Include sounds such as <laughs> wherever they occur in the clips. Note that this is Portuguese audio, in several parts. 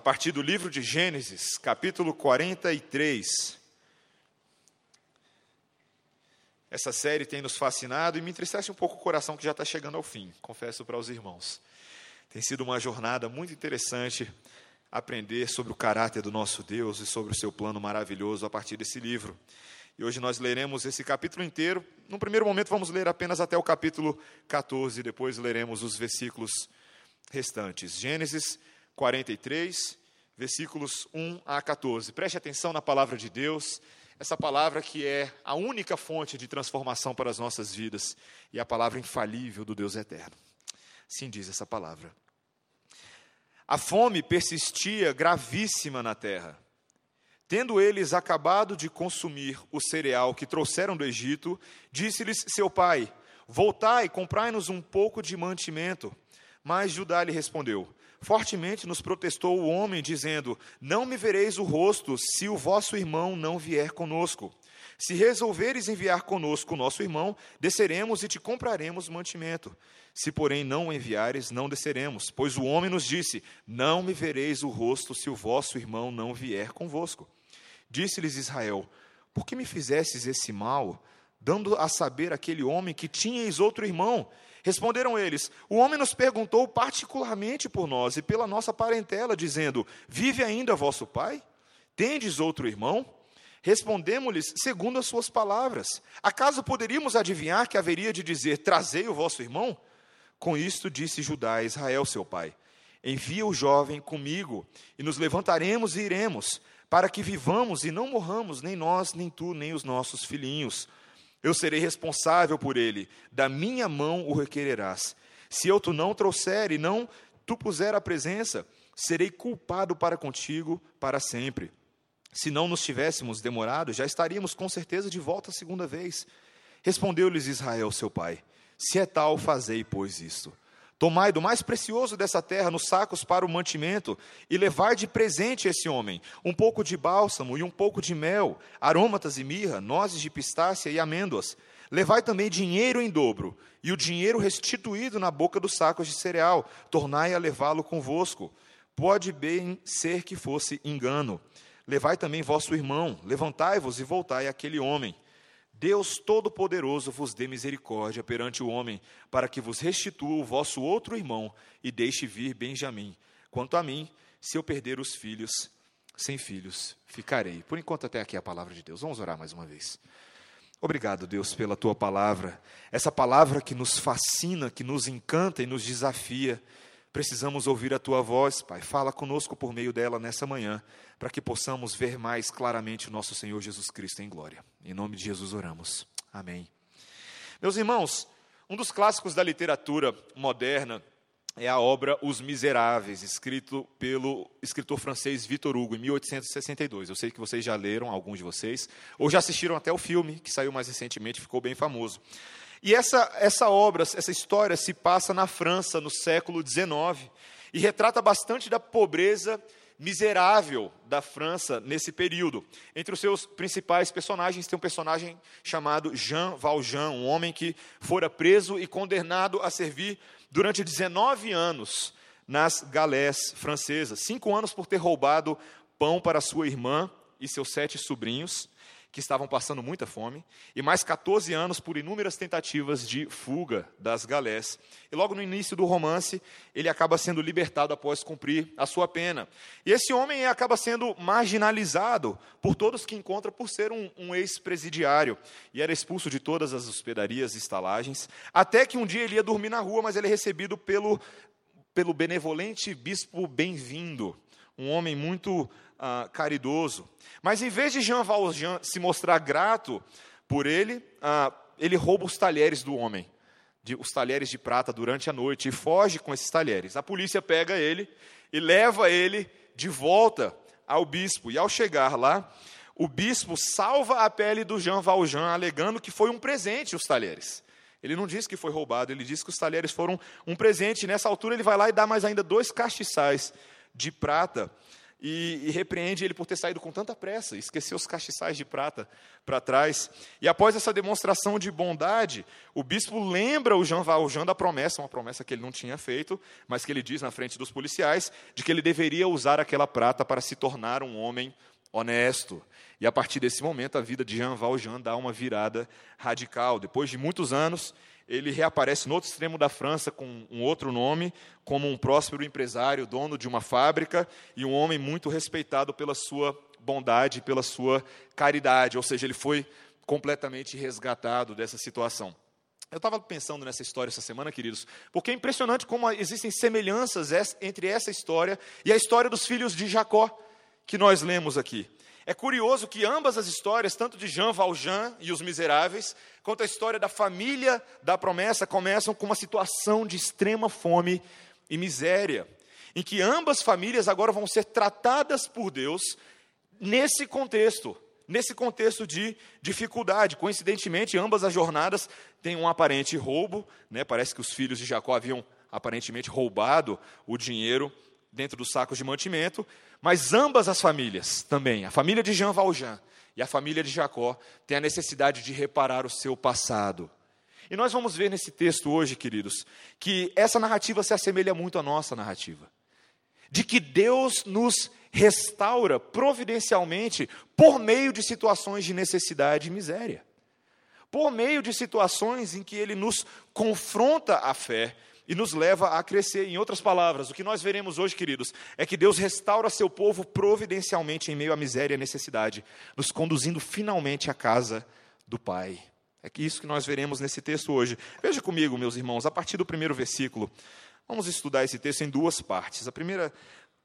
a partir do livro de Gênesis, capítulo 43. Essa série tem nos fascinado e me entristece um pouco o coração que já está chegando ao fim, confesso para os irmãos. Tem sido uma jornada muito interessante aprender sobre o caráter do nosso Deus e sobre o seu plano maravilhoso a partir desse livro. E hoje nós leremos esse capítulo inteiro. Num primeiro momento, vamos ler apenas até o capítulo 14, depois leremos os versículos restantes. Gênesis 43, versículos 1 a 14. Preste atenção na palavra de Deus, essa palavra que é a única fonte de transformação para as nossas vidas e a palavra infalível do Deus eterno. Sim diz essa palavra. A fome persistia gravíssima na terra. Tendo eles acabado de consumir o cereal que trouxeram do Egito, disse-lhes seu pai: Voltai, comprai-nos um pouco de mantimento. Mas Judá lhe respondeu: Fortemente nos protestou o homem, dizendo: Não me vereis o rosto, se o vosso irmão não vier conosco. Se resolveres enviar conosco o nosso irmão, desceremos e te compraremos mantimento. Se, porém, não o enviares, não desceremos, pois o homem nos disse: Não me vereis o rosto, se o vosso irmão não vier convosco. Disse-lhes Israel: Por que me fizestes esse mal, dando a saber aquele homem que tinhais outro irmão? Responderam eles: O homem nos perguntou particularmente por nós e pela nossa parentela, dizendo: Vive ainda vosso pai? Tendes outro irmão? Respondemos-lhes segundo as suas palavras. Acaso poderíamos adivinhar que haveria de dizer: Trazei o vosso irmão? Com isto disse Judá a Israel, seu pai: Envia o jovem comigo, e nos levantaremos e iremos, para que vivamos e não morramos, nem nós, nem tu, nem os nossos filhinhos. Eu serei responsável por ele, da minha mão o requererás. Se eu tu não trouxer e não tu puser a presença, serei culpado para contigo para sempre. Se não nos tivéssemos demorado, já estaríamos com certeza de volta a segunda vez. Respondeu-lhes Israel, seu pai: Se é tal, fazei, pois, isto. Tomai do mais precioso dessa terra nos sacos para o mantimento, e levai de presente esse homem um pouco de bálsamo e um pouco de mel, aromatas e mirra, nozes de pistácia e amêndoas. Levai também dinheiro em dobro, e o dinheiro restituído na boca dos sacos de cereal, tornai a levá-lo convosco. Pode bem ser que fosse engano. Levai também vosso irmão, levantai-vos e voltai àquele homem. Deus Todo-Poderoso vos dê misericórdia perante o homem, para que vos restitua o vosso outro irmão e deixe vir Benjamim. Quanto a mim, se eu perder os filhos, sem filhos ficarei. Por enquanto, até aqui a palavra de Deus. Vamos orar mais uma vez. Obrigado, Deus, pela tua palavra, essa palavra que nos fascina, que nos encanta e nos desafia. Precisamos ouvir a tua voz, Pai. Fala conosco por meio dela nessa manhã, para que possamos ver mais claramente o nosso Senhor Jesus Cristo em glória. Em nome de Jesus oramos. Amém. Meus irmãos, um dos clássicos da literatura moderna é a obra Os Miseráveis, escrito pelo escritor francês Victor Hugo, em 1862. Eu sei que vocês já leram, alguns de vocês, ou já assistiram até o filme, que saiu mais recentemente, ficou bem famoso. E essa, essa obra, essa história se passa na França no século XIX e retrata bastante da pobreza miserável da França nesse período. Entre os seus principais personagens tem um personagem chamado Jean Valjean, um homem que fora preso e condenado a servir durante 19 anos nas galés francesas. Cinco anos por ter roubado pão para sua irmã e seus sete sobrinhos que estavam passando muita fome, e mais 14 anos por inúmeras tentativas de fuga das galés. E logo no início do romance, ele acaba sendo libertado após cumprir a sua pena. E esse homem acaba sendo marginalizado por todos que encontra por ser um, um ex-presidiário, e era expulso de todas as hospedarias e estalagens, até que um dia ele ia dormir na rua, mas ele é recebido pelo, pelo benevolente bispo Bem-vindo, um homem muito uh, caridoso. Mas em vez de Jean Valjean se mostrar grato por ele, uh, ele rouba os talheres do homem, de, os talheres de prata durante a noite e foge com esses talheres. A polícia pega ele e leva ele de volta ao bispo. E ao chegar lá, o bispo salva a pele do Jean Valjean, alegando que foi um presente os talheres. Ele não diz que foi roubado, ele diz que os talheres foram um presente. Nessa altura, ele vai lá e dá mais ainda dois castiçais de prata e, e, repreende ele por ter saído com tanta pressa, esqueceu os castiçais de prata para trás. E após essa demonstração de bondade, o bispo lembra o Jean Valjean da promessa, uma promessa que ele não tinha feito, mas que ele diz na frente dos policiais, de que ele deveria usar aquela prata para se tornar um homem honesto. E a partir desse momento, a vida de Jean Valjean dá uma virada radical. Depois de muitos anos, ele reaparece no outro extremo da França com um outro nome, como um próspero empresário, dono de uma fábrica e um homem muito respeitado pela sua bondade, pela sua caridade, ou seja, ele foi completamente resgatado dessa situação. Eu estava pensando nessa história essa semana, queridos, porque é impressionante como existem semelhanças entre essa história e a história dos filhos de Jacó, que nós lemos aqui. É curioso que ambas as histórias, tanto de Jean Valjean e os Miseráveis, quanto a história da família da promessa, começam com uma situação de extrema fome e miséria, em que ambas famílias agora vão ser tratadas por Deus nesse contexto, nesse contexto de dificuldade. Coincidentemente, ambas as jornadas têm um aparente roubo, né? parece que os filhos de Jacó haviam aparentemente roubado o dinheiro dentro dos sacos de mantimento, mas ambas as famílias também, a família de Jean Valjean e a família de Jacó, têm a necessidade de reparar o seu passado. E nós vamos ver nesse texto hoje, queridos, que essa narrativa se assemelha muito à nossa narrativa. De que Deus nos restaura providencialmente por meio de situações de necessidade e miséria. Por meio de situações em que Ele nos confronta a fé e nos leva a crescer. Em outras palavras, o que nós veremos hoje, queridos, é que Deus restaura seu povo providencialmente em meio à miséria e à necessidade, nos conduzindo finalmente à casa do Pai. É isso que nós veremos nesse texto hoje. Veja comigo, meus irmãos, a partir do primeiro versículo. Vamos estudar esse texto em duas partes. A primeira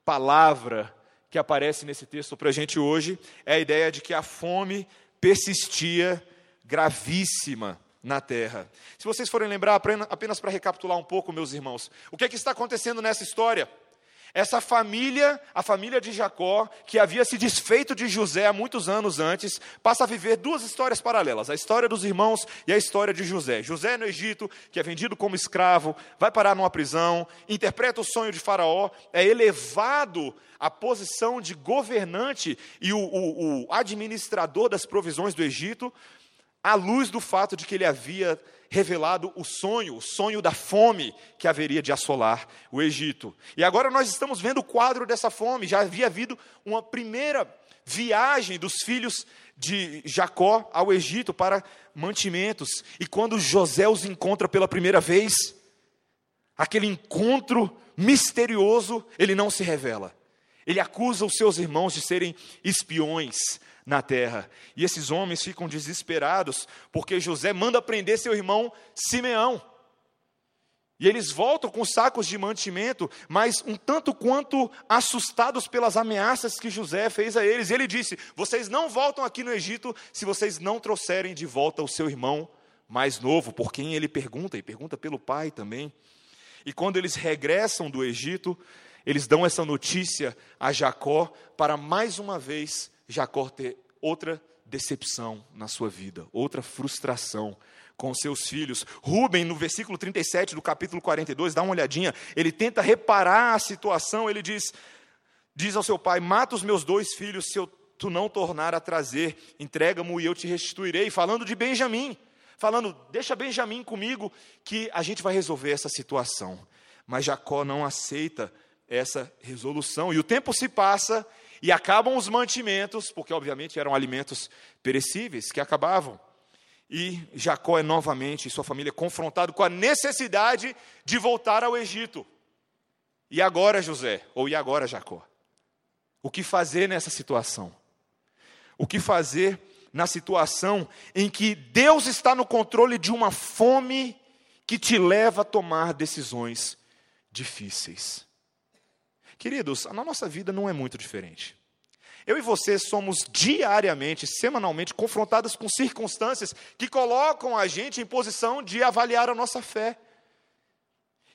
palavra que aparece nesse texto para a gente hoje é a ideia de que a fome persistia gravíssima na terra. Se vocês forem lembrar, apenas para recapitular um pouco, meus irmãos, o que, é que está acontecendo nessa história? Essa família, a família de Jacó, que havia se desfeito de José há muitos anos antes, passa a viver duas histórias paralelas: a história dos irmãos e a história de José. José no Egito, que é vendido como escravo, vai parar numa prisão, interpreta o sonho de Faraó, é elevado à posição de governante e o, o, o administrador das provisões do Egito, à luz do fato de que ele havia revelado o sonho, o sonho da fome que haveria de assolar o Egito. E agora nós estamos vendo o quadro dessa fome. Já havia havido uma primeira viagem dos filhos de Jacó ao Egito para mantimentos. E quando José os encontra pela primeira vez, aquele encontro misterioso, ele não se revela. Ele acusa os seus irmãos de serem espiões, na terra. E esses homens ficam desesperados, porque José manda prender seu irmão Simeão. E eles voltam com sacos de mantimento, mas um tanto quanto assustados pelas ameaças que José fez a eles. Ele disse: Vocês não voltam aqui no Egito se vocês não trouxerem de volta o seu irmão mais novo, por quem ele pergunta, e pergunta pelo pai também. E quando eles regressam do Egito, eles dão essa notícia a Jacó para mais uma vez Jacó ter outra decepção na sua vida, outra frustração com seus filhos. Rubem, no versículo 37 do capítulo 42, dá uma olhadinha, ele tenta reparar a situação, ele diz, diz ao seu pai: Mata os meus dois filhos se eu, tu não tornar a trazer, entrega-mo e eu te restituirei. Falando de Benjamim, falando, deixa Benjamim comigo que a gente vai resolver essa situação. Mas Jacó não aceita essa resolução, e o tempo se passa e acabam os mantimentos, porque obviamente eram alimentos perecíveis que acabavam. E Jacó é novamente e sua família confrontado com a necessidade de voltar ao Egito. E agora, José, ou e agora, Jacó? O que fazer nessa situação? O que fazer na situação em que Deus está no controle de uma fome que te leva a tomar decisões difíceis? Queridos, na nossa vida não é muito diferente. Eu e você somos diariamente, semanalmente, confrontados com circunstâncias que colocam a gente em posição de avaliar a nossa fé.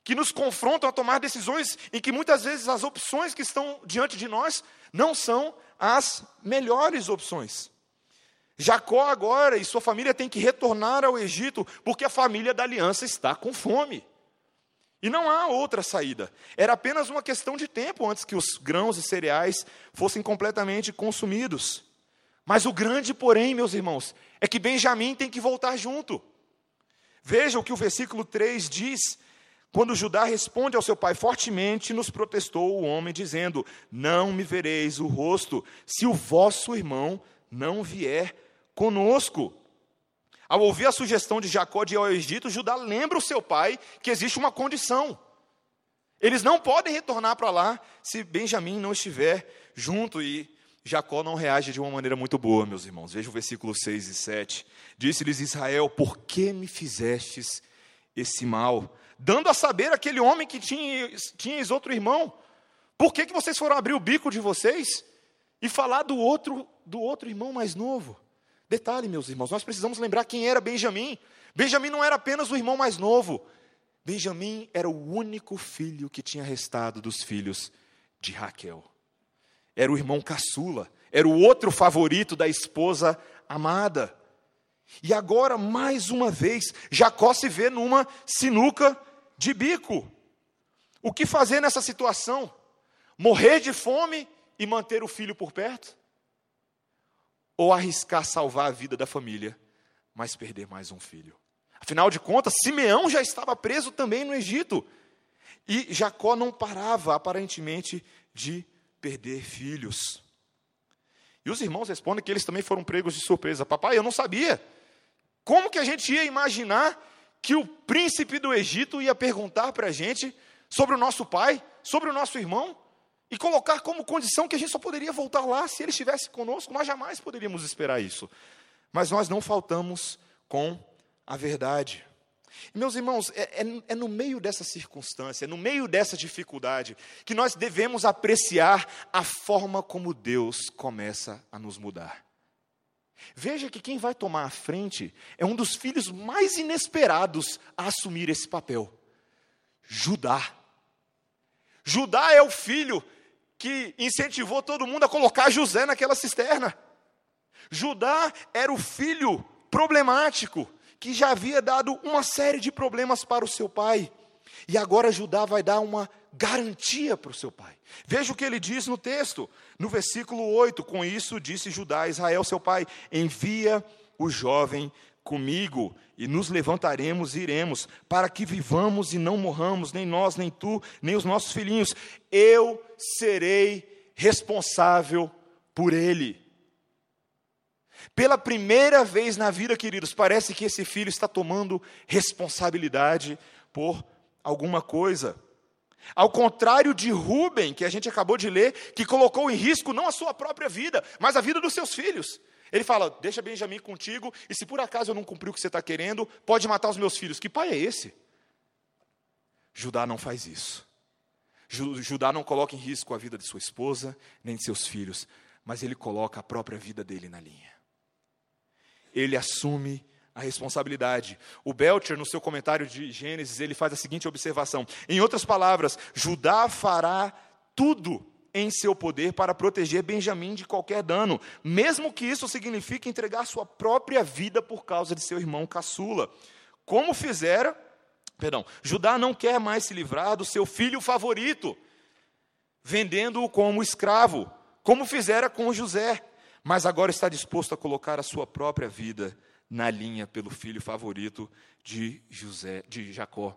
Que nos confrontam a tomar decisões em que muitas vezes as opções que estão diante de nós não são as melhores opções. Jacó agora e sua família têm que retornar ao Egito porque a família da aliança está com fome. E não há outra saída. Era apenas uma questão de tempo antes que os grãos e cereais fossem completamente consumidos. Mas o grande, porém, meus irmãos, é que Benjamim tem que voltar junto. Veja o que o versículo 3 diz. Quando Judá responde ao seu pai fortemente, nos protestou o homem, dizendo: Não me vereis o rosto, se o vosso irmão não vier conosco. Ao ouvir a sugestão de Jacó de ir ao Egito, Judá lembra o seu pai que existe uma condição. Eles não podem retornar para lá se Benjamim não estiver junto. E Jacó não reage de uma maneira muito boa, meus irmãos. Veja o versículo 6 e 7. Disse-lhes Israel: Por que me fizestes esse mal? Dando a saber aquele homem que tinha, tinhas outro irmão. Por que, que vocês foram abrir o bico de vocês e falar do outro, do outro irmão mais novo? Detalhe, meus irmãos, nós precisamos lembrar quem era Benjamim. Benjamim não era apenas o irmão mais novo. Benjamim era o único filho que tinha restado dos filhos de Raquel. Era o irmão caçula, era o outro favorito da esposa amada. E agora, mais uma vez, Jacó se vê numa sinuca de bico. O que fazer nessa situação? Morrer de fome e manter o filho por perto? Ou arriscar salvar a vida da família, mas perder mais um filho. Afinal de contas, Simeão já estava preso também no Egito. E Jacó não parava, aparentemente, de perder filhos. E os irmãos respondem que eles também foram pregos de surpresa. Papai, eu não sabia. Como que a gente ia imaginar que o príncipe do Egito ia perguntar para a gente sobre o nosso pai, sobre o nosso irmão? E colocar como condição que a gente só poderia voltar lá se ele estivesse conosco, nós jamais poderíamos esperar isso. Mas nós não faltamos com a verdade. E, meus irmãos, é, é, é, no meio dessa circunstância, é no meio dessa dificuldade, que nós devemos apreciar a forma como Deus começa a nos mudar. Veja que quem vai tomar a frente é um dos filhos mais inesperados a assumir esse papel: Judá. Judá é o filho que incentivou todo mundo a colocar José naquela cisterna. Judá era o filho problemático, que já havia dado uma série de problemas para o seu pai. E agora Judá vai dar uma garantia para o seu pai. Veja o que ele diz no texto, no versículo 8: Com isso disse Judá a Israel, seu pai: Envia o jovem comigo, e nos levantaremos e iremos, para que vivamos e não morramos, nem nós, nem tu, nem os nossos filhinhos. Eu serei responsável por ele. Pela primeira vez na vida, queridos, parece que esse filho está tomando responsabilidade por alguma coisa. Ao contrário de Rubem, que a gente acabou de ler, que colocou em risco não a sua própria vida, mas a vida dos seus filhos. Ele fala: Deixa Benjamim contigo, e se por acaso eu não cumprir o que você está querendo, pode matar os meus filhos. Que pai é esse? Judá não faz isso. Judá não coloca em risco a vida de sua esposa, nem de seus filhos, mas ele coloca a própria vida dele na linha. Ele assume a responsabilidade. O Belcher, no seu comentário de Gênesis, ele faz a seguinte observação: em outras palavras, Judá fará tudo em seu poder para proteger Benjamim de qualquer dano, mesmo que isso signifique entregar sua própria vida por causa de seu irmão caçula. Como fizera, perdão, Judá não quer mais se livrar do seu filho favorito, vendendo-o como escravo, como fizera com José, mas agora está disposto a colocar a sua própria vida na linha pelo filho favorito de José, de Jacó.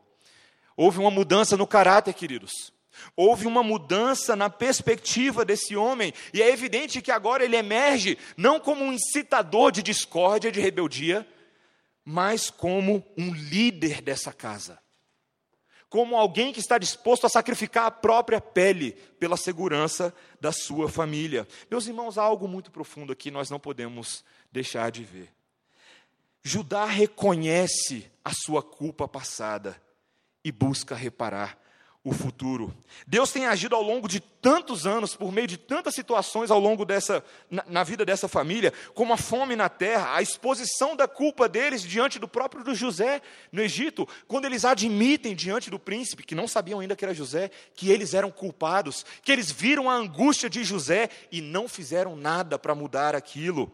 Houve uma mudança no caráter, queridos. Houve uma mudança na perspectiva desse homem, e é evidente que agora ele emerge não como um incitador de discórdia, de rebeldia, mas como um líder dessa casa. Como alguém que está disposto a sacrificar a própria pele pela segurança da sua família. Meus irmãos, há algo muito profundo aqui, nós não podemos deixar de ver. Judá reconhece a sua culpa passada e busca reparar o futuro. Deus tem agido ao longo de tantos anos, por meio de tantas situações ao longo dessa, na, na, vida dessa família, como a fome na terra, a exposição da culpa deles diante do próprio do José no Egito, quando eles admitem diante do príncipe, que não sabiam ainda que era José, que eles eram culpados, que eles viram a angústia de José e não fizeram nada para mudar aquilo.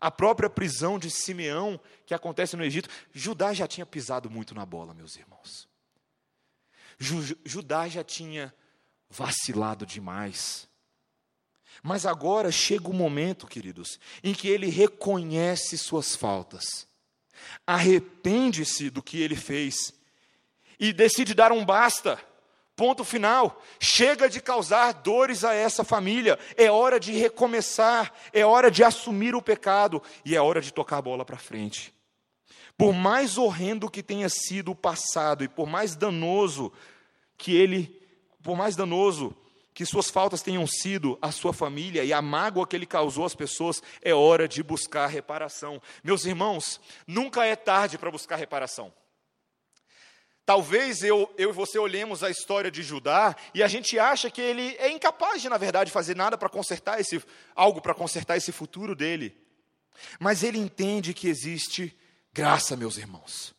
A própria prisão de Simeão, que acontece no Egito, Judá já tinha pisado muito na bola, meus irmãos. Judá já tinha vacilado demais. Mas agora chega o momento, queridos, em que ele reconhece suas faltas, arrepende-se do que ele fez e decide dar um basta. Ponto final. Chega de causar dores a essa família. É hora de recomeçar. É hora de assumir o pecado. E é hora de tocar a bola para frente. Por mais horrendo que tenha sido o passado e por mais danoso que ele, por mais danoso que suas faltas tenham sido a sua família e a mágoa que ele causou às pessoas, é hora de buscar reparação. Meus irmãos, nunca é tarde para buscar reparação. Talvez eu, eu e você olhemos a história de Judá e a gente acha que ele é incapaz de, na verdade, fazer nada para consertar esse algo para consertar esse futuro dele. Mas ele entende que existe graça, meus irmãos.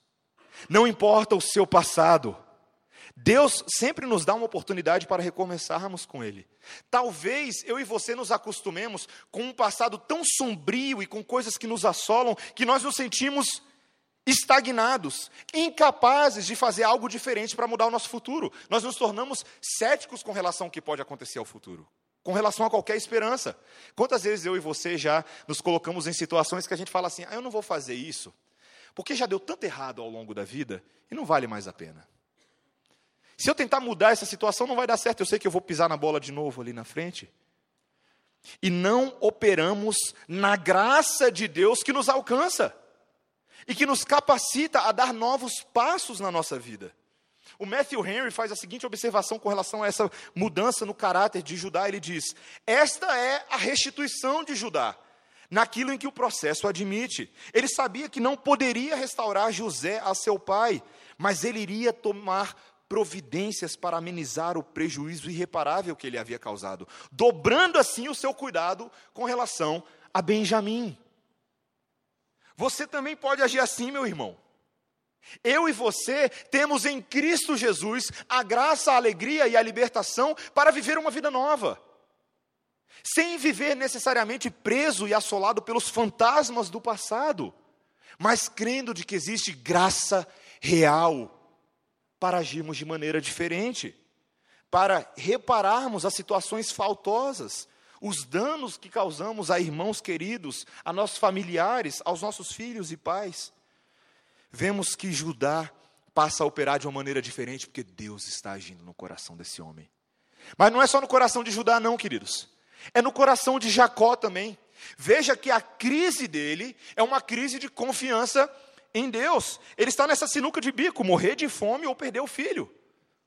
Não importa o seu passado, Deus sempre nos dá uma oportunidade para recomeçarmos com Ele. Talvez eu e você nos acostumemos com um passado tão sombrio e com coisas que nos assolam que nós nos sentimos estagnados, incapazes de fazer algo diferente para mudar o nosso futuro. Nós nos tornamos céticos com relação ao que pode acontecer ao futuro, com relação a qualquer esperança. Quantas vezes eu e você já nos colocamos em situações que a gente fala assim: ah, eu não vou fazer isso, porque já deu tanto errado ao longo da vida e não vale mais a pena. Se eu tentar mudar essa situação, não vai dar certo. Eu sei que eu vou pisar na bola de novo ali na frente. E não operamos na graça de Deus que nos alcança e que nos capacita a dar novos passos na nossa vida. O Matthew Henry faz a seguinte observação com relação a essa mudança no caráter de Judá. Ele diz: Esta é a restituição de Judá, naquilo em que o processo admite. Ele sabia que não poderia restaurar José a seu pai, mas ele iria tomar providências para amenizar o prejuízo irreparável que ele havia causado, dobrando assim o seu cuidado com relação a Benjamim. Você também pode agir assim, meu irmão. Eu e você temos em Cristo Jesus a graça, a alegria e a libertação para viver uma vida nova. Sem viver necessariamente preso e assolado pelos fantasmas do passado, mas crendo de que existe graça real para agirmos de maneira diferente, para repararmos as situações faltosas, os danos que causamos a irmãos queridos, a nossos familiares, aos nossos filhos e pais. Vemos que Judá passa a operar de uma maneira diferente, porque Deus está agindo no coração desse homem. Mas não é só no coração de Judá, não, queridos. É no coração de Jacó também. Veja que a crise dele é uma crise de confiança em Deus. Ele está nessa sinuca de bico, morrer de fome ou perder o filho,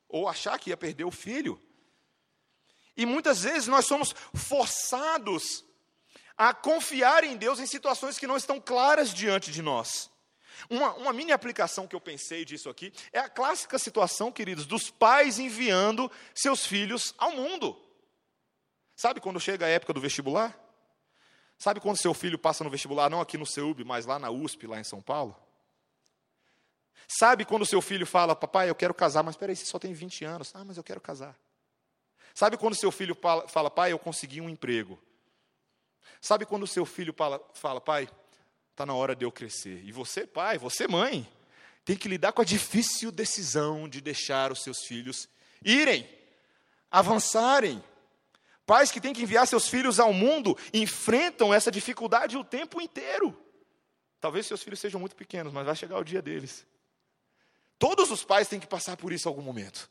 ou achar que ia perder o filho. E muitas vezes nós somos forçados a confiar em Deus em situações que não estão claras diante de nós. Uma, uma, mini aplicação que eu pensei disso aqui é a clássica situação, queridos, dos pais enviando seus filhos ao mundo. Sabe quando chega a época do vestibular? Sabe quando seu filho passa no vestibular, não aqui no CEUB, mas lá na USP, lá em São Paulo? Sabe quando seu filho fala, papai, eu quero casar, mas espera aí, você só tem 20 anos. Ah, mas eu quero casar. Sabe quando seu filho fala, pai, eu consegui um emprego? Sabe quando seu filho fala, pai, está na hora de eu crescer? E você, pai, você, mãe, tem que lidar com a difícil decisão de deixar os seus filhos irem, avançarem. Pais que têm que enviar seus filhos ao mundo enfrentam essa dificuldade o tempo inteiro. Talvez seus filhos sejam muito pequenos, mas vai chegar o dia deles. Todos os pais têm que passar por isso em algum momento.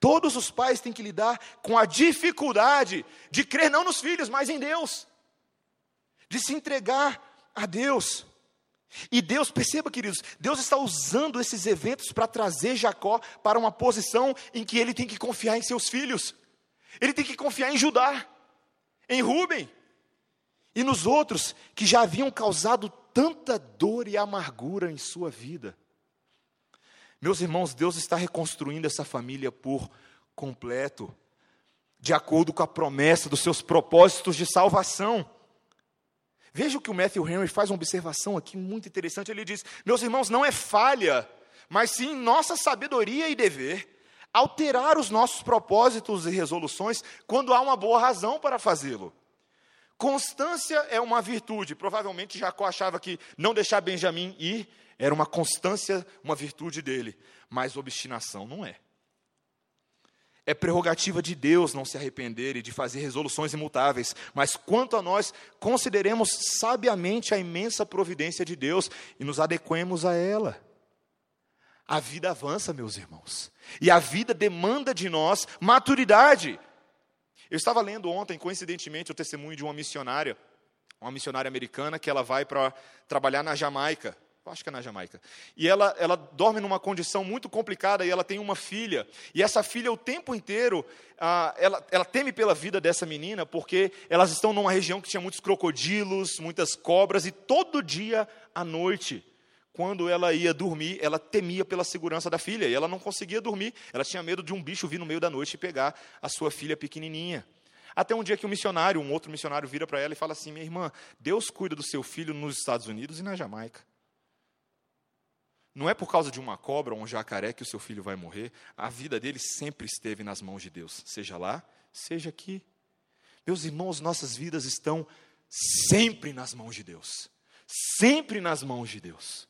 Todos os pais têm que lidar com a dificuldade de crer não nos filhos, mas em Deus, de se entregar a Deus. E Deus, perceba, queridos, Deus está usando esses eventos para trazer Jacó para uma posição em que ele tem que confiar em seus filhos, ele tem que confiar em Judá, em Rubem e nos outros que já haviam causado tanta dor e amargura em sua vida. Meus irmãos, Deus está reconstruindo essa família por completo, de acordo com a promessa dos seus propósitos de salvação. Veja o que o Matthew Henry faz uma observação aqui muito interessante. Ele diz: Meus irmãos, não é falha, mas sim nossa sabedoria e dever alterar os nossos propósitos e resoluções quando há uma boa razão para fazê-lo. Constância é uma virtude. Provavelmente Jacó achava que não deixar Benjamim ir era uma constância, uma virtude dele, mas obstinação não é. É prerrogativa de Deus não se arrepender e de fazer resoluções imutáveis, mas quanto a nós, consideremos sabiamente a imensa providência de Deus e nos adequemos a ela. A vida avança, meus irmãos, e a vida demanda de nós maturidade. Eu estava lendo ontem, coincidentemente, o testemunho de uma missionária, uma missionária americana, que ela vai para trabalhar na Jamaica acho que é na Jamaica. E ela, ela dorme numa condição muito complicada e ela tem uma filha. E essa filha, o tempo inteiro, ah, ela, ela teme pela vida dessa menina, porque elas estão numa região que tinha muitos crocodilos, muitas cobras, e todo dia à noite, quando ela ia dormir, ela temia pela segurança da filha, e ela não conseguia dormir. Ela tinha medo de um bicho vir no meio da noite e pegar a sua filha pequenininha. Até um dia que um missionário, um outro missionário, vira para ela e fala assim: Minha irmã, Deus cuida do seu filho nos Estados Unidos e na Jamaica. Não é por causa de uma cobra ou um jacaré que o seu filho vai morrer. A vida dele sempre esteve nas mãos de Deus, seja lá, seja aqui. Meus irmãos, nossas vidas estão sempre nas mãos de Deus. Sempre nas mãos de Deus.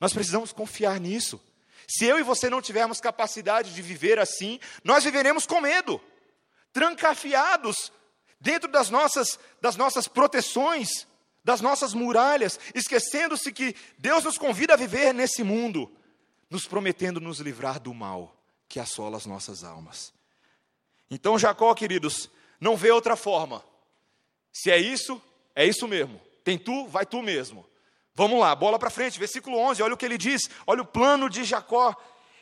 Nós precisamos confiar nisso. Se eu e você não tivermos capacidade de viver assim, nós viveremos com medo, trancafiados dentro das nossas, das nossas proteções, das nossas muralhas, esquecendo-se que Deus nos convida a viver nesse mundo, nos prometendo nos livrar do mal que assola as nossas almas. Então, Jacó, queridos, não vê outra forma. Se é isso, é isso mesmo. Tem tu, vai tu mesmo. Vamos lá, bola para frente, versículo 11, olha o que ele diz, olha o plano de Jacó.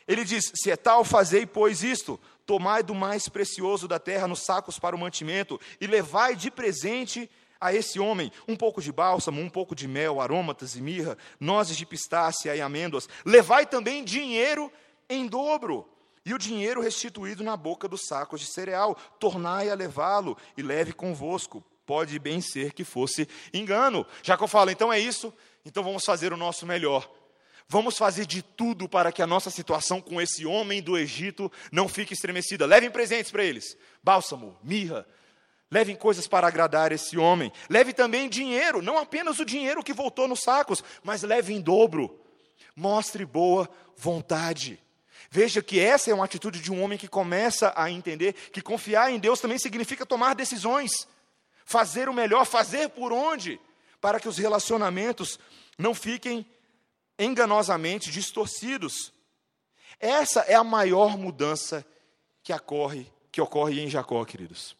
Ele diz: Se é tal, fazei, pois isto: tomai do mais precioso da terra nos sacos para o mantimento, e levai de presente a esse homem um pouco de bálsamo, um pouco de mel, aromatas e mirra, nozes de pistácia e amêndoas. Levai também dinheiro em dobro, e o dinheiro restituído na boca dos sacos de cereal. Tornai a levá-lo e leve convosco. Pode bem ser que fosse engano. Jacó fala: então é isso, então vamos fazer o nosso melhor. Vamos fazer de tudo para que a nossa situação com esse homem do Egito não fique estremecida. Levem presentes para eles: bálsamo, mirra, Levem coisas para agradar esse homem. Leve também dinheiro, não apenas o dinheiro que voltou nos sacos, mas leve em dobro. Mostre boa vontade. Veja que essa é uma atitude de um homem que começa a entender que confiar em Deus também significa tomar decisões, fazer o melhor, fazer por onde, para que os relacionamentos não fiquem enganosamente distorcidos. Essa é a maior mudança que ocorre, que ocorre em Jacó, queridos.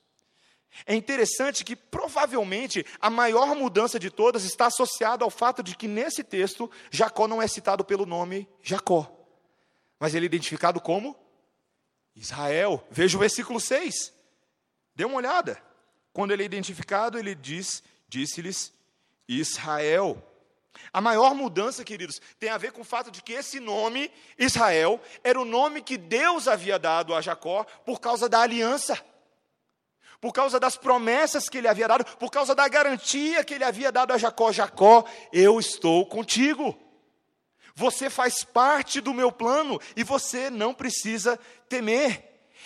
É interessante que provavelmente a maior mudança de todas está associada ao fato de que nesse texto Jacó não é citado pelo nome Jacó, mas ele é identificado como Israel. Veja o versículo 6. Dê uma olhada. Quando ele é identificado, ele diz: disse-lhes Israel. A maior mudança, queridos, tem a ver com o fato de que esse nome, Israel, era o nome que Deus havia dado a Jacó por causa da aliança por causa das promessas que ele havia dado, por causa da garantia que ele havia dado a Jacó: Jacó, eu estou contigo. Você faz parte do meu plano e você não precisa temer.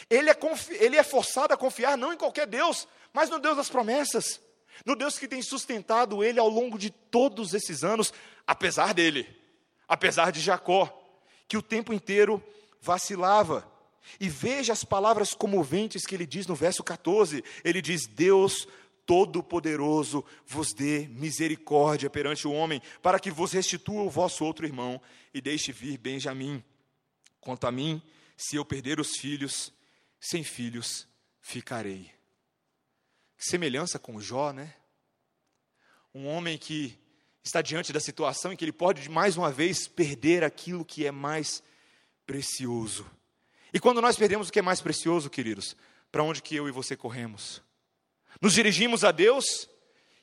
Ele é, ele é forçado a confiar não em qualquer Deus, mas no Deus das promessas, no Deus que tem sustentado ele ao longo de todos esses anos, apesar dele, apesar de Jacó, que o tempo inteiro vacilava. E veja as palavras comoventes que ele diz no verso 14. Ele diz: Deus Todo-Poderoso vos dê misericórdia perante o homem, para que vos restitua o vosso outro irmão e deixe vir Benjamim. Quanto a mim, se eu perder os filhos, sem filhos ficarei. Semelhança com Jó, né? Um homem que está diante da situação em que ele pode mais uma vez perder aquilo que é mais precioso. E quando nós perdemos o que é mais precioso, queridos, para onde que eu e você corremos? Nos dirigimos a Deus,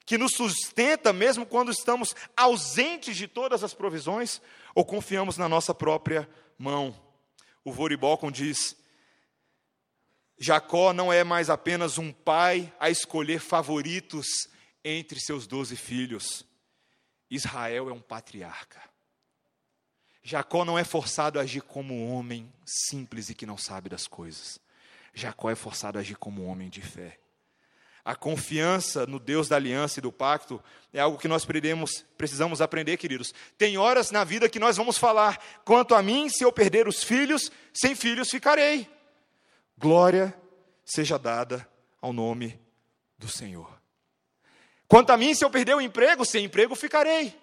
que nos sustenta mesmo quando estamos ausentes de todas as provisões, ou confiamos na nossa própria mão? O Voribalcon diz: Jacó não é mais apenas um pai a escolher favoritos entre seus doze filhos. Israel é um patriarca. Jacó não é forçado a agir como homem simples e que não sabe das coisas. Jacó é forçado a agir como homem de fé. A confiança no Deus da aliança e do pacto é algo que nós precisamos aprender, queridos. Tem horas na vida que nós vamos falar: quanto a mim, se eu perder os filhos, sem filhos ficarei. Glória seja dada ao nome do Senhor. Quanto a mim, se eu perder o emprego, sem emprego ficarei.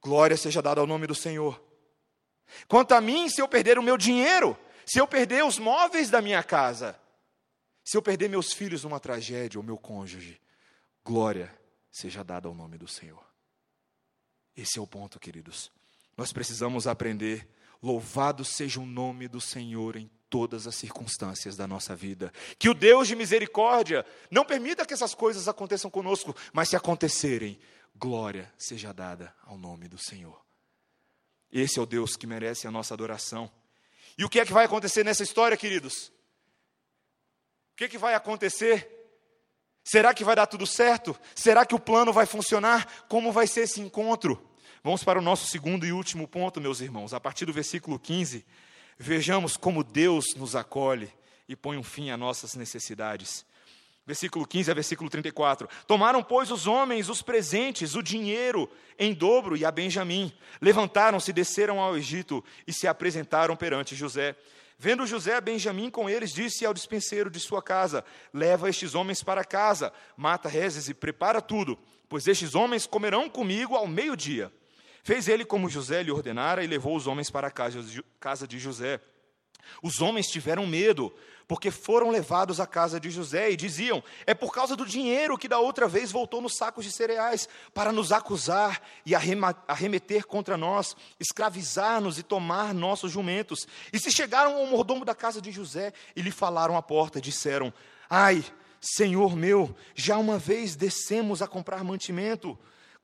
Glória seja dada ao nome do Senhor. Quanto a mim, se eu perder o meu dinheiro, se eu perder os móveis da minha casa, se eu perder meus filhos numa tragédia ou meu cônjuge, glória seja dada ao nome do Senhor. Esse é o ponto, queridos. Nós precisamos aprender. Louvado seja o nome do Senhor em todas as circunstâncias da nossa vida. Que o Deus de misericórdia não permita que essas coisas aconteçam conosco, mas se acontecerem, glória seja dada ao nome do Senhor. Esse é o Deus que merece a nossa adoração. E o que é que vai acontecer nessa história, queridos? O que é que vai acontecer? Será que vai dar tudo certo? Será que o plano vai funcionar? Como vai ser esse encontro? Vamos para o nosso segundo e último ponto, meus irmãos. A partir do versículo 15, vejamos como Deus nos acolhe e põe um fim às nossas necessidades. Versículo 15 a versículo 34. Tomaram, pois, os homens os presentes, o dinheiro, em dobro e a Benjamim. Levantaram-se, desceram ao Egito e se apresentaram perante José. Vendo José a Benjamim com eles, disse ao dispenseiro de sua casa: Leva estes homens para casa, mata rezes e prepara tudo, pois estes homens comerão comigo ao meio-dia. Fez ele como José lhe ordenara e levou os homens para a casa de José. Os homens tiveram medo, porque foram levados à casa de José e diziam: É por causa do dinheiro que da outra vez voltou nos sacos de cereais, para nos acusar e arremeter contra nós, escravizar-nos e tomar nossos jumentos. E se chegaram ao mordomo da casa de José e lhe falaram à porta, disseram: Ai, senhor meu, já uma vez descemos a comprar mantimento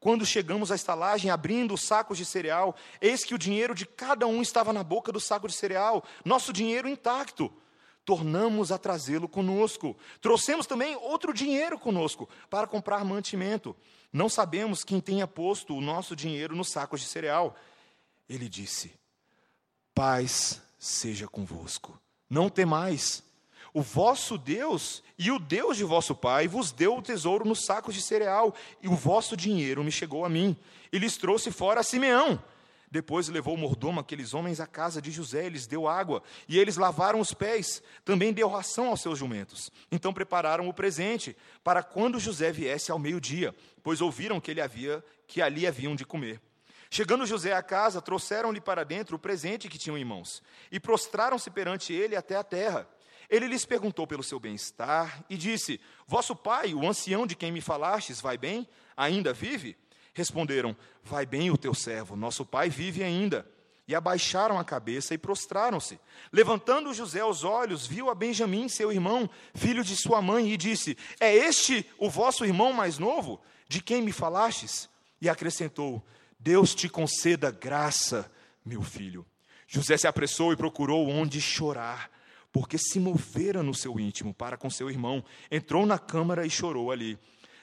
quando chegamos à estalagem, abrindo os sacos de cereal, eis que o dinheiro de cada um estava na boca do saco de cereal, nosso dinheiro intacto. Tornamos a trazê-lo conosco. Trouxemos também outro dinheiro conosco para comprar mantimento. Não sabemos quem tenha posto o nosso dinheiro nos sacos de cereal. Ele disse: Paz seja convosco. Não temais. O vosso Deus e o Deus de vosso pai vos deu o tesouro nos sacos de cereal, e o vosso dinheiro me chegou a mim. E lhes trouxe fora a Simeão. Depois levou o mordomo aqueles homens à casa de José, e lhes deu água, e eles lavaram os pés. Também deu ração aos seus jumentos. Então prepararam o presente para quando José viesse ao meio-dia, pois ouviram que ele havia que ali haviam de comer. Chegando José à casa, trouxeram-lhe para dentro o presente que tinham em mãos, e prostraram-se perante ele até a terra. Ele lhes perguntou pelo seu bem-estar e disse: Vosso pai, o ancião de quem me falastes, vai bem? Ainda vive? Responderam: Vai bem o teu servo, nosso pai vive ainda. E abaixaram a cabeça e prostraram-se. Levantando José os olhos, viu a Benjamim, seu irmão, filho de sua mãe, e disse: É este o vosso irmão mais novo, de quem me falastes? E acrescentou: Deus te conceda graça, meu filho. José se apressou e procurou onde chorar porque se movera no seu íntimo para com seu irmão. Entrou na câmara e chorou ali.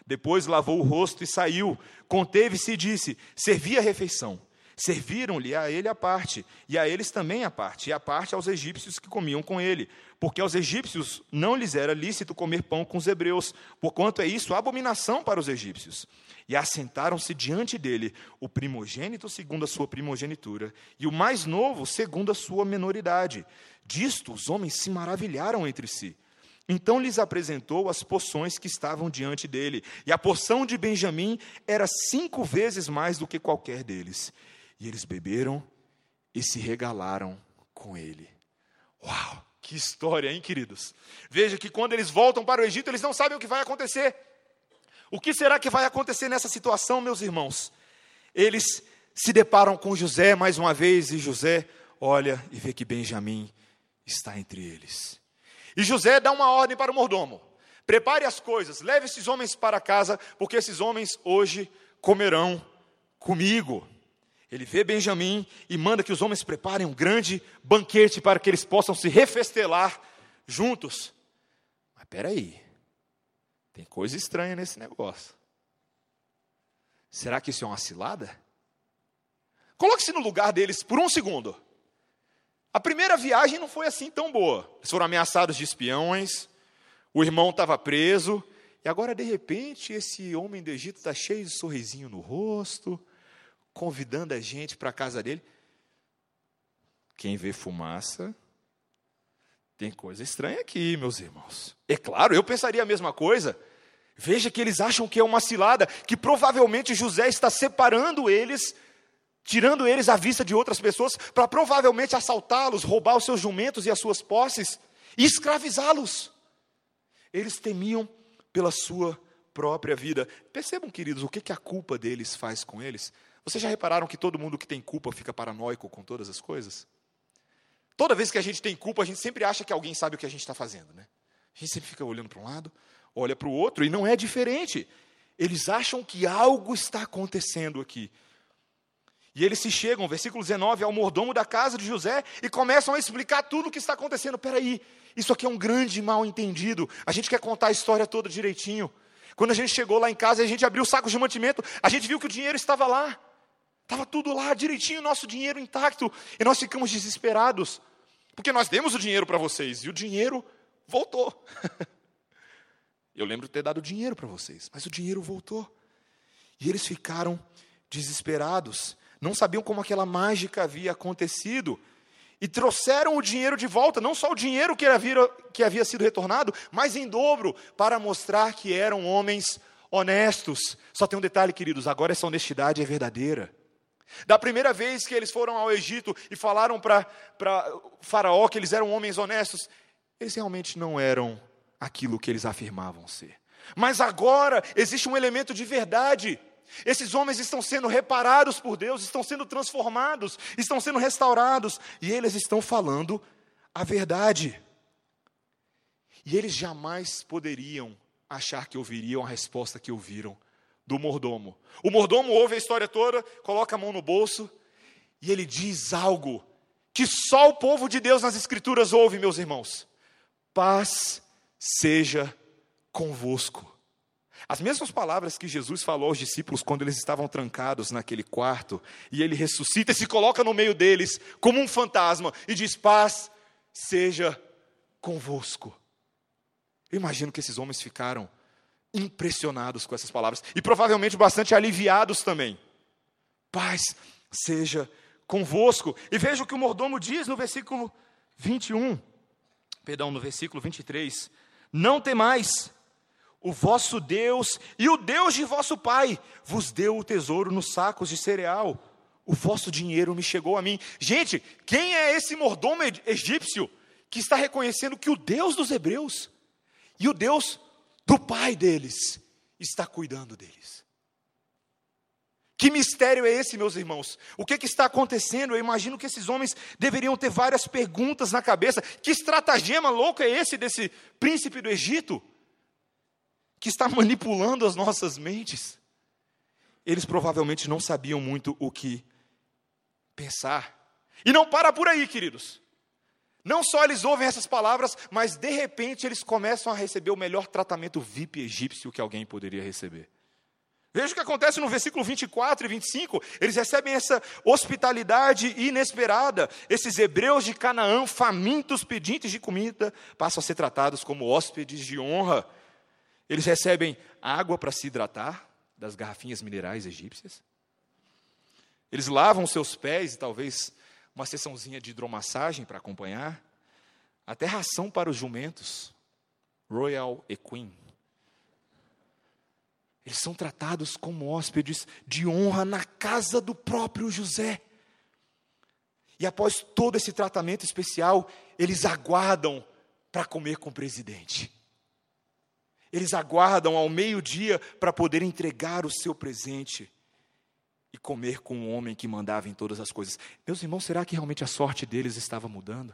Depois lavou o rosto e saiu. Conteve-se e disse: Servi a refeição. Serviram-lhe a ele a parte, e a eles também a parte, e a parte aos egípcios que comiam com ele, porque aos egípcios não lhes era lícito comer pão com os hebreus, porquanto é isso abominação para os egípcios. E assentaram-se diante dele o primogênito segundo a sua primogenitura, e o mais novo segundo a sua menoridade. Disto os homens se maravilharam entre si. Então lhes apresentou as porções que estavam diante dele, e a porção de Benjamim era cinco vezes mais do que qualquer deles. E eles beberam e se regalaram com ele. Uau, que história, hein, queridos? Veja que quando eles voltam para o Egito, eles não sabem o que vai acontecer. O que será que vai acontecer nessa situação, meus irmãos? Eles se deparam com José mais uma vez, e José olha e vê que Benjamim está entre eles. E José dá uma ordem para o mordomo: prepare as coisas, leve esses homens para casa, porque esses homens hoje comerão comigo. Ele vê Benjamim e manda que os homens preparem um grande banquete para que eles possam se refestelar juntos. Mas peraí, tem coisa estranha nesse negócio. Será que isso é uma cilada? Coloque-se no lugar deles por um segundo. A primeira viagem não foi assim tão boa. Eles foram ameaçados de espiões, o irmão estava preso, e agora, de repente, esse homem do Egito está cheio de sorrisinho no rosto, convidando a gente para a casa dele. Quem vê fumaça tem coisa estranha aqui, meus irmãos. É claro, eu pensaria a mesma coisa. Veja que eles acham que é uma cilada, que provavelmente José está separando eles, tirando eles à vista de outras pessoas, para provavelmente assaltá-los, roubar os seus jumentos e as suas posses e escravizá-los. Eles temiam pela sua própria vida. Percebam, queridos, o que, que a culpa deles faz com eles? Vocês já repararam que todo mundo que tem culpa fica paranoico com todas as coisas? Toda vez que a gente tem culpa, a gente sempre acha que alguém sabe o que a gente está fazendo, né? A gente sempre fica olhando para um lado, olha para o outro, e não é diferente. Eles acham que algo está acontecendo aqui. E eles se chegam, versículo 19, ao mordomo da casa de José e começam a explicar tudo o que está acontecendo. Peraí, isso aqui é um grande mal entendido. A gente quer contar a história toda direitinho. Quando a gente chegou lá em casa a gente abriu o saco de mantimento, a gente viu que o dinheiro estava lá. Estava tudo lá, direitinho, nosso dinheiro intacto. E nós ficamos desesperados. Porque nós demos o dinheiro para vocês e o dinheiro voltou. <laughs> Eu lembro de ter dado dinheiro para vocês, mas o dinheiro voltou. E eles ficaram desesperados, não sabiam como aquela mágica havia acontecido. E trouxeram o dinheiro de volta, não só o dinheiro que havia, que havia sido retornado, mas em dobro, para mostrar que eram homens honestos. Só tem um detalhe, queridos: agora essa honestidade é verdadeira. Da primeira vez que eles foram ao Egito e falaram para Faraó que eles eram homens honestos, eles realmente não eram aquilo que eles afirmavam ser. Mas agora existe um elemento de verdade. Esses homens estão sendo reparados por Deus, estão sendo transformados, estão sendo restaurados, e eles estão falando a verdade. E eles jamais poderiam achar que ouviriam a resposta que ouviram do mordomo. O mordomo ouve a história toda, coloca a mão no bolso, e ele diz algo que só o povo de Deus nas Escrituras ouve, meus irmãos: paz seja convosco. As mesmas palavras que Jesus falou aos discípulos quando eles estavam trancados naquele quarto, e ele ressuscita e se coloca no meio deles como um fantasma e diz: Paz seja convosco. Eu imagino que esses homens ficaram impressionados com essas palavras e provavelmente bastante aliviados também. Paz seja convosco. E veja o que o mordomo diz no versículo 21, perdão, no versículo 23. Não temais o vosso Deus e o Deus de vosso pai vos deu o tesouro nos sacos de cereal. O vosso dinheiro me chegou a mim. Gente, quem é esse mordomo egípcio que está reconhecendo que o Deus dos hebreus e o Deus do pai deles está cuidando deles? Que mistério é esse, meus irmãos? O que, que, está acontecendo? Eu imagino que esses homens deveriam ter várias perguntas na cabeça. Que estratagema louco é esse desse príncipe do Egito? Que está <laughs> manipulando as nossas mentes. Eles provavelmente não sabiam muito o que pensar. E não para por aí, queridos. Não só eles ouvem essas palavras, mas de repente eles começam a receber o melhor tratamento VIP egípcio que alguém poderia receber. Veja o que acontece no versículo 24 e 25. Eles recebem essa hospitalidade inesperada. Esses hebreus de Canaã, famintos, pedintes de comida, passam a ser tratados como hóspedes de honra. Eles recebem água para se hidratar das garrafinhas minerais egípcias. Eles lavam seus pés e talvez uma sessãozinha de hidromassagem para acompanhar. Até ração para os jumentos. Royal Equine. Eles são tratados como hóspedes de honra na casa do próprio José. E após todo esse tratamento especial, eles aguardam para comer com o presidente. Eles aguardam ao meio-dia para poder entregar o seu presente e comer com o homem que mandava em todas as coisas. Meus irmãos, será que realmente a sorte deles estava mudando?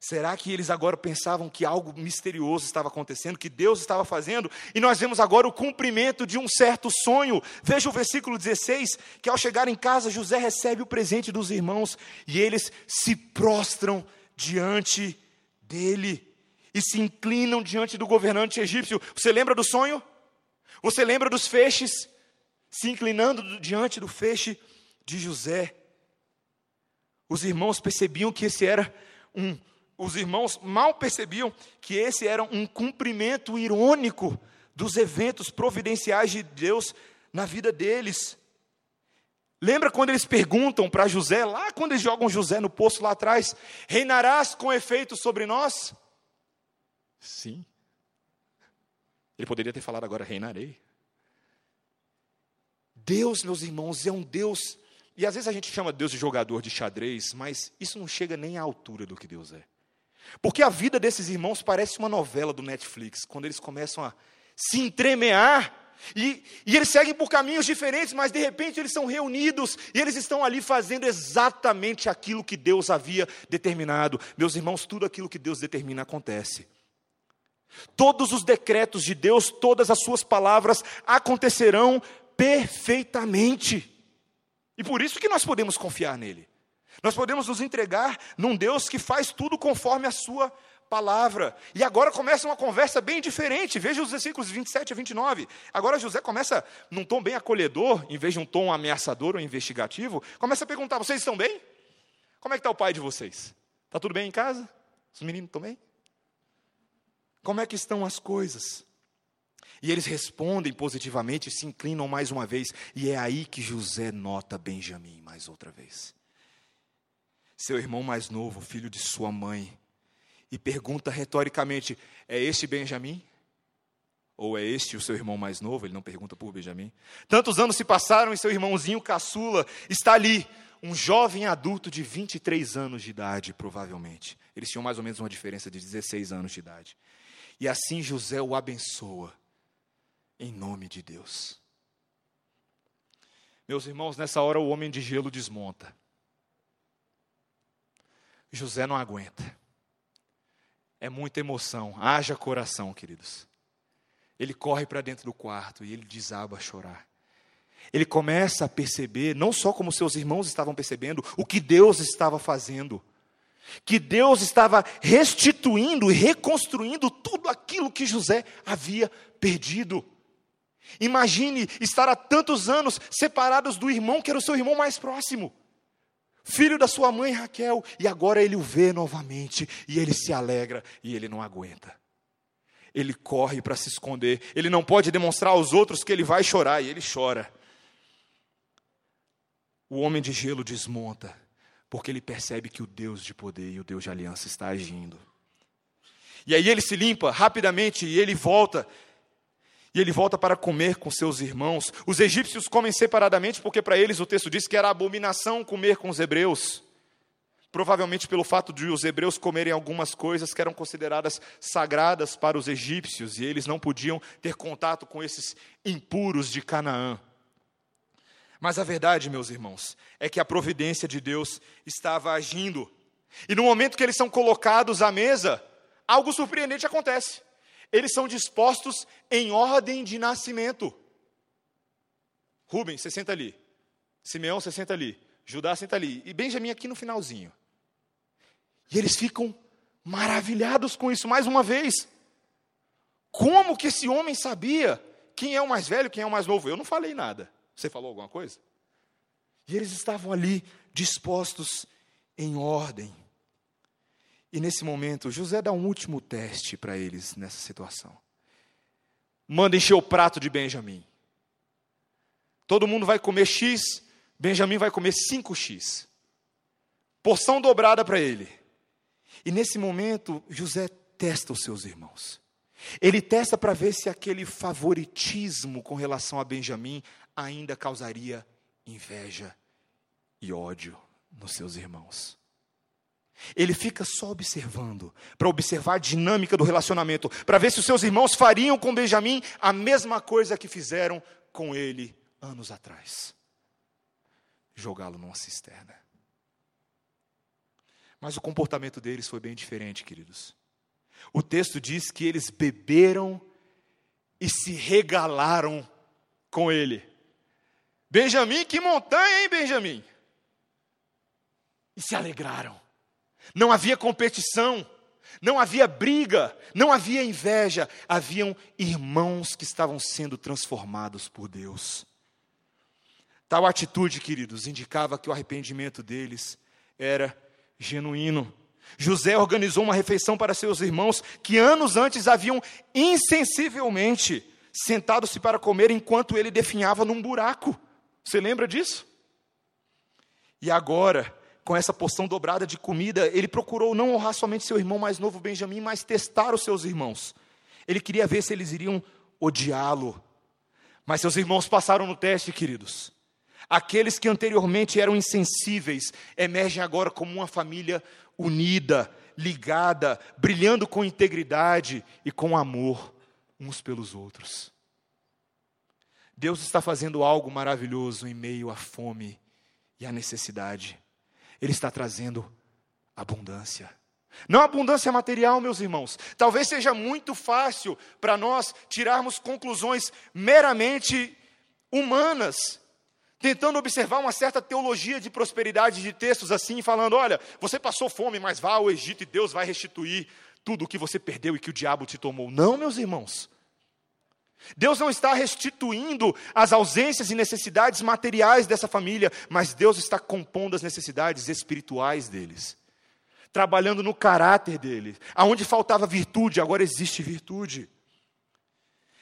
Será que eles agora pensavam que algo misterioso estava acontecendo, que Deus estava fazendo? E nós vemos agora o cumprimento de um certo sonho. Veja o versículo 16: que ao chegar em casa, José recebe o presente dos irmãos e eles se prostram diante dele e se inclinam diante do governante egípcio. Você lembra do sonho? Você lembra dos feixes? Se inclinando diante do feixe de José. Os irmãos percebiam que esse era um. Os irmãos mal percebiam que esse era um cumprimento irônico dos eventos providenciais de Deus na vida deles. Lembra quando eles perguntam para José, lá quando eles jogam José no poço lá atrás: reinarás com efeito sobre nós? Sim. Ele poderia ter falado agora: reinarei. Deus, meus irmãos, é um Deus. E às vezes a gente chama Deus de jogador de xadrez, mas isso não chega nem à altura do que Deus é. Porque a vida desses irmãos parece uma novela do Netflix, quando eles começam a se entremear e, e, eles seguem por caminhos diferentes, mas de repente eles são reunidos e eles estão ali fazendo exatamente aquilo que Deus havia determinado. Meus irmãos, tudo aquilo que Deus determina acontece. Todos os decretos de Deus, todas as suas palavras acontecerão perfeitamente. E por isso que nós podemos confiar nele. Nós podemos nos entregar num Deus que faz tudo conforme a sua palavra. E agora começa uma conversa bem diferente. Veja os versículos 27 a 29. Agora José começa num tom bem acolhedor, em vez de um tom ameaçador ou investigativo, começa a perguntar: "Vocês estão bem? Como é que está o pai de vocês? Está tudo bem em casa? Os meninos estão bem? Como é que estão as coisas?" E eles respondem positivamente, se inclinam mais uma vez, e é aí que José nota Benjamim mais outra vez. Seu irmão mais novo, filho de sua mãe, e pergunta retoricamente: É este Benjamim? Ou é este o seu irmão mais novo? Ele não pergunta por Benjamim. Tantos anos se passaram e seu irmãozinho caçula está ali, um jovem adulto de 23 anos de idade, provavelmente. Eles tinham mais ou menos uma diferença de 16 anos de idade. E assim José o abençoa, em nome de Deus. Meus irmãos, nessa hora o homem de gelo desmonta. José não aguenta. É muita emoção. Haja coração, queridos. Ele corre para dentro do quarto e ele desaba a chorar. Ele começa a perceber, não só como seus irmãos estavam percebendo, o que Deus estava fazendo. Que Deus estava restituindo e reconstruindo tudo aquilo que José havia perdido. Imagine estar há tantos anos separados do irmão que era o seu irmão mais próximo filho da sua mãe Raquel, e agora ele o vê novamente, e ele se alegra, e ele não aguenta. Ele corre para se esconder, ele não pode demonstrar aos outros que ele vai chorar, e ele chora. O homem de gelo desmonta, porque ele percebe que o Deus de poder e o Deus de aliança está agindo. E aí ele se limpa rapidamente e ele volta e ele volta para comer com seus irmãos. Os egípcios comem separadamente porque para eles o texto diz que era abominação comer com os hebreus. Provavelmente pelo fato de os hebreus comerem algumas coisas que eram consideradas sagradas para os egípcios e eles não podiam ter contato com esses impuros de Canaã. Mas a verdade, meus irmãos, é que a providência de Deus estava agindo. E no momento que eles são colocados à mesa, algo surpreendente acontece eles são dispostos em ordem de nascimento. Rubens, você senta ali. Simeão, você senta ali. Judá, senta ali. E Benjamim aqui no finalzinho. E eles ficam maravilhados com isso mais uma vez. Como que esse homem sabia quem é o mais velho, quem é o mais novo? Eu não falei nada. Você falou alguma coisa? E eles estavam ali dispostos em ordem. E nesse momento, José dá um último teste para eles nessa situação. Manda encher o prato de Benjamim. Todo mundo vai comer X, Benjamim vai comer 5X. Porção dobrada para ele. E nesse momento, José testa os seus irmãos. Ele testa para ver se aquele favoritismo com relação a Benjamim ainda causaria inveja e ódio nos seus irmãos. Ele fica só observando, para observar a dinâmica do relacionamento, para ver se os seus irmãos fariam com Benjamim a mesma coisa que fizeram com ele anos atrás jogá-lo numa cisterna. Mas o comportamento deles foi bem diferente, queridos. O texto diz que eles beberam e se regalaram com ele. Benjamim, que montanha, hein, Benjamim? E se alegraram não havia competição, não havia briga, não havia inveja, haviam irmãos que estavam sendo transformados por Deus. Tal atitude, queridos, indicava que o arrependimento deles era genuíno. José organizou uma refeição para seus irmãos que anos antes haviam insensivelmente sentado-se para comer enquanto ele definhava num buraco. Você lembra disso? E agora, com essa porção dobrada de comida, ele procurou não honrar somente seu irmão mais novo, Benjamim, mas testar os seus irmãos. Ele queria ver se eles iriam odiá-lo. Mas seus irmãos passaram no teste, queridos. Aqueles que anteriormente eram insensíveis emergem agora como uma família unida, ligada, brilhando com integridade e com amor uns pelos outros. Deus está fazendo algo maravilhoso em meio à fome e à necessidade. Ele está trazendo abundância. Não abundância material, meus irmãos. Talvez seja muito fácil para nós tirarmos conclusões meramente humanas, tentando observar uma certa teologia de prosperidade de textos assim, falando: olha, você passou fome, mas vá ao Egito e Deus vai restituir tudo o que você perdeu e que o diabo te tomou. Não, meus irmãos. Deus não está restituindo as ausências e necessidades materiais dessa família, mas Deus está compondo as necessidades espirituais deles, trabalhando no caráter deles. Aonde faltava virtude, agora existe virtude.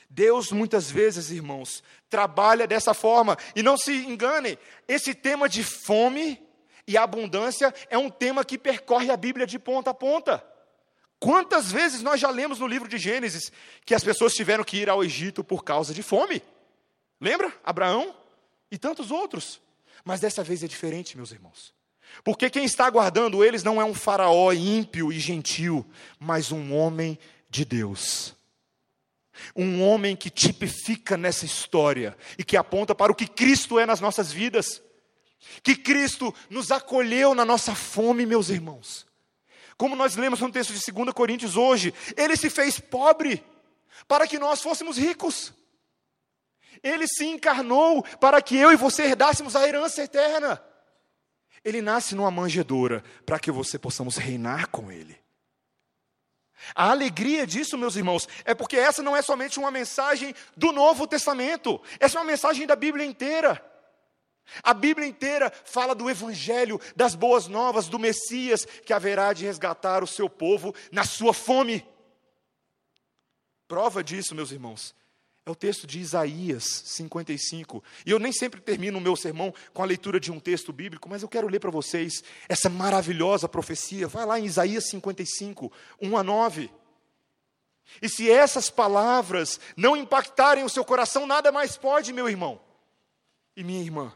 Deus muitas vezes, irmãos, trabalha dessa forma. E não se engane, esse tema de fome e abundância é um tema que percorre a Bíblia de ponta a ponta. Quantas vezes nós já lemos no livro de Gênesis que as pessoas tiveram que ir ao Egito por causa de fome? Lembra? Abraão e tantos outros. Mas dessa vez é diferente, meus irmãos. Porque quem está aguardando eles não é um faraó ímpio e gentil, mas um homem de Deus. Um homem que tipifica nessa história e que aponta para o que Cristo é nas nossas vidas. Que Cristo nos acolheu na nossa fome, meus irmãos. Como nós lemos no texto de 2 Coríntios hoje, ele se fez pobre para que nós fôssemos ricos. Ele se encarnou para que eu e você herdássemos a herança eterna. Ele nasce numa manjedoura para que você possamos reinar com ele. A alegria disso, meus irmãos, é porque essa não é somente uma mensagem do Novo Testamento, essa é uma mensagem da Bíblia inteira. A Bíblia inteira fala do Evangelho, das boas novas, do Messias que haverá de resgatar o seu povo na sua fome. Prova disso, meus irmãos, é o texto de Isaías 55. E eu nem sempre termino o meu sermão com a leitura de um texto bíblico, mas eu quero ler para vocês essa maravilhosa profecia. Vai lá em Isaías 55, 1 a 9. E se essas palavras não impactarem o seu coração, nada mais pode, meu irmão e minha irmã.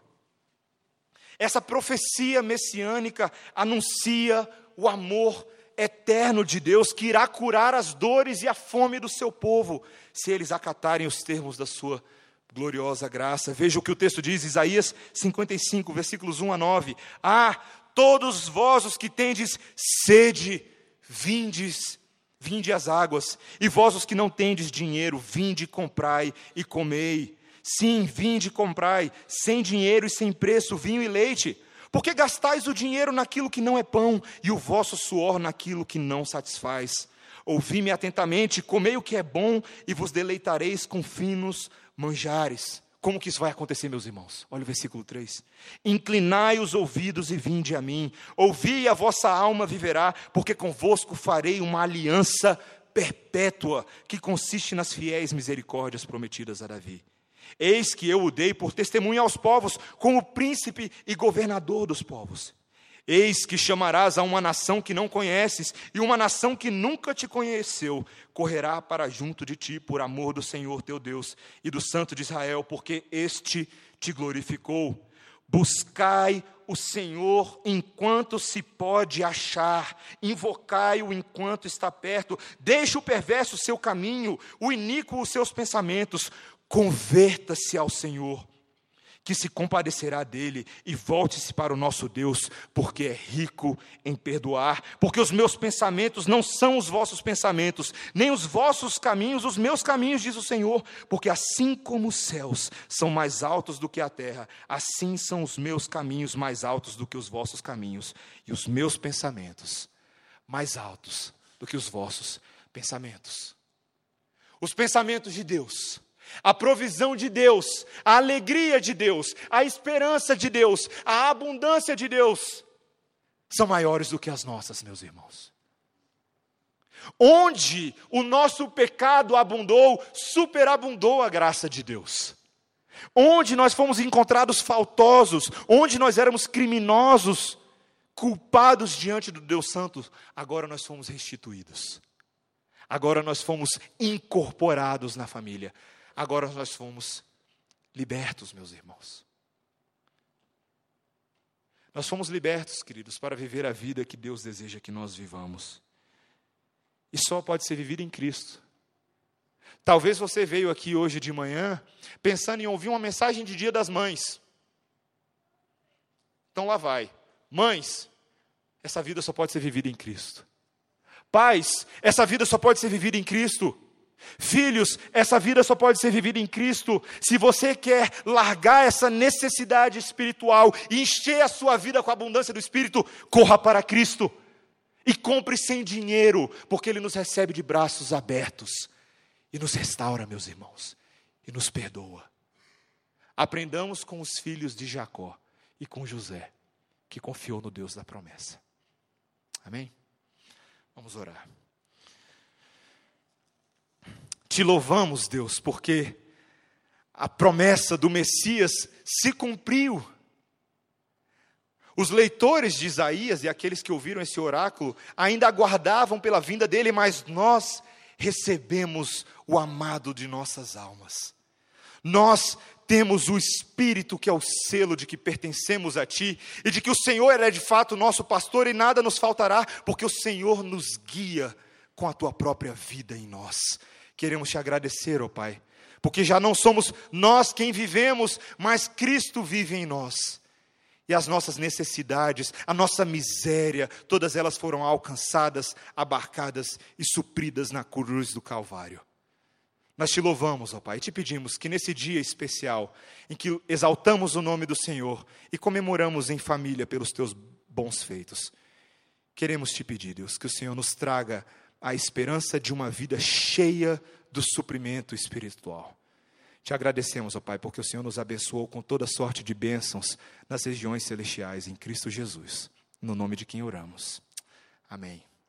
Essa profecia messiânica anuncia o amor eterno de Deus que irá curar as dores e a fome do seu povo, se eles acatarem os termos da sua gloriosa graça. Veja o que o texto diz, Isaías 55, versículos 1 a 9. Ah, todos vós os que tendes sede, vindes, vinde às águas, e vós os que não tendes dinheiro, vinde, comprai e comei. Sim, vinde e comprai, sem dinheiro e sem preço, vinho e leite. Porque gastais o dinheiro naquilo que não é pão, e o vosso suor naquilo que não satisfaz. Ouvi-me atentamente, comei o que é bom, e vos deleitareis com finos manjares. Como que isso vai acontecer, meus irmãos? Olha o versículo 3. Inclinai os ouvidos e vinde a mim. Ouvi e a vossa alma viverá, porque convosco farei uma aliança perpétua, que consiste nas fiéis misericórdias prometidas a Davi. Eis que eu o dei por testemunha aos povos, como príncipe e governador dos povos. Eis que chamarás a uma nação que não conheces, e uma nação que nunca te conheceu, correrá para junto de ti por amor do Senhor teu Deus e do Santo de Israel, porque este te glorificou. Buscai o Senhor enquanto se pode achar, invocai-o enquanto está perto, deixe o perverso seu caminho, o iníquo os seus pensamentos, Converta-se ao Senhor, que se compadecerá dele, e volte-se para o nosso Deus, porque é rico em perdoar. Porque os meus pensamentos não são os vossos pensamentos, nem os vossos caminhos os meus caminhos, diz o Senhor. Porque assim como os céus são mais altos do que a terra, assim são os meus caminhos mais altos do que os vossos caminhos, e os meus pensamentos mais altos do que os vossos pensamentos. Os pensamentos de Deus a provisão de Deus, a alegria de Deus, a esperança de Deus, a abundância de Deus são maiores do que as nossas, meus irmãos. Onde o nosso pecado abundou, superabundou a graça de Deus. Onde nós fomos encontrados faltosos, onde nós éramos criminosos, culpados diante do Deus Santo, agora nós fomos restituídos. Agora nós fomos incorporados na família. Agora nós fomos libertos, meus irmãos. Nós fomos libertos, queridos, para viver a vida que Deus deseja que nós vivamos. E só pode ser vivida em Cristo. Talvez você veio aqui hoje de manhã pensando em ouvir uma mensagem de Dia das Mães. Então lá vai. Mães, essa vida só pode ser vivida em Cristo. Pais, essa vida só pode ser vivida em Cristo. Filhos, essa vida só pode ser vivida em Cristo. Se você quer largar essa necessidade espiritual e encher a sua vida com a abundância do Espírito, corra para Cristo e compre sem dinheiro, porque Ele nos recebe de braços abertos e nos restaura, meus irmãos, e nos perdoa. Aprendamos com os filhos de Jacó e com José, que confiou no Deus da promessa. Amém? Vamos orar. Te louvamos, Deus, porque a promessa do Messias se cumpriu. Os leitores de Isaías e aqueles que ouviram esse oráculo ainda aguardavam pela vinda dele, mas nós recebemos o amado de nossas almas. Nós temos o Espírito que é o selo de que pertencemos a Ti e de que o Senhor é de fato nosso pastor e nada nos faltará, porque o Senhor nos guia com a Tua própria vida em nós. Queremos te agradecer, ó oh Pai, porque já não somos nós quem vivemos, mas Cristo vive em nós. E as nossas necessidades, a nossa miséria, todas elas foram alcançadas, abarcadas e supridas na cruz do Calvário. Nós te louvamos, ó Pai, e te pedimos que nesse dia especial, em que exaltamos o nome do Senhor e comemoramos em família pelos teus bons feitos, queremos te pedir, Deus, que o Senhor nos traga a esperança de uma vida cheia do suprimento espiritual. Te agradecemos, ó Pai, porque o Senhor nos abençoou com toda sorte de bênçãos nas regiões celestiais em Cristo Jesus. No nome de quem oramos. Amém.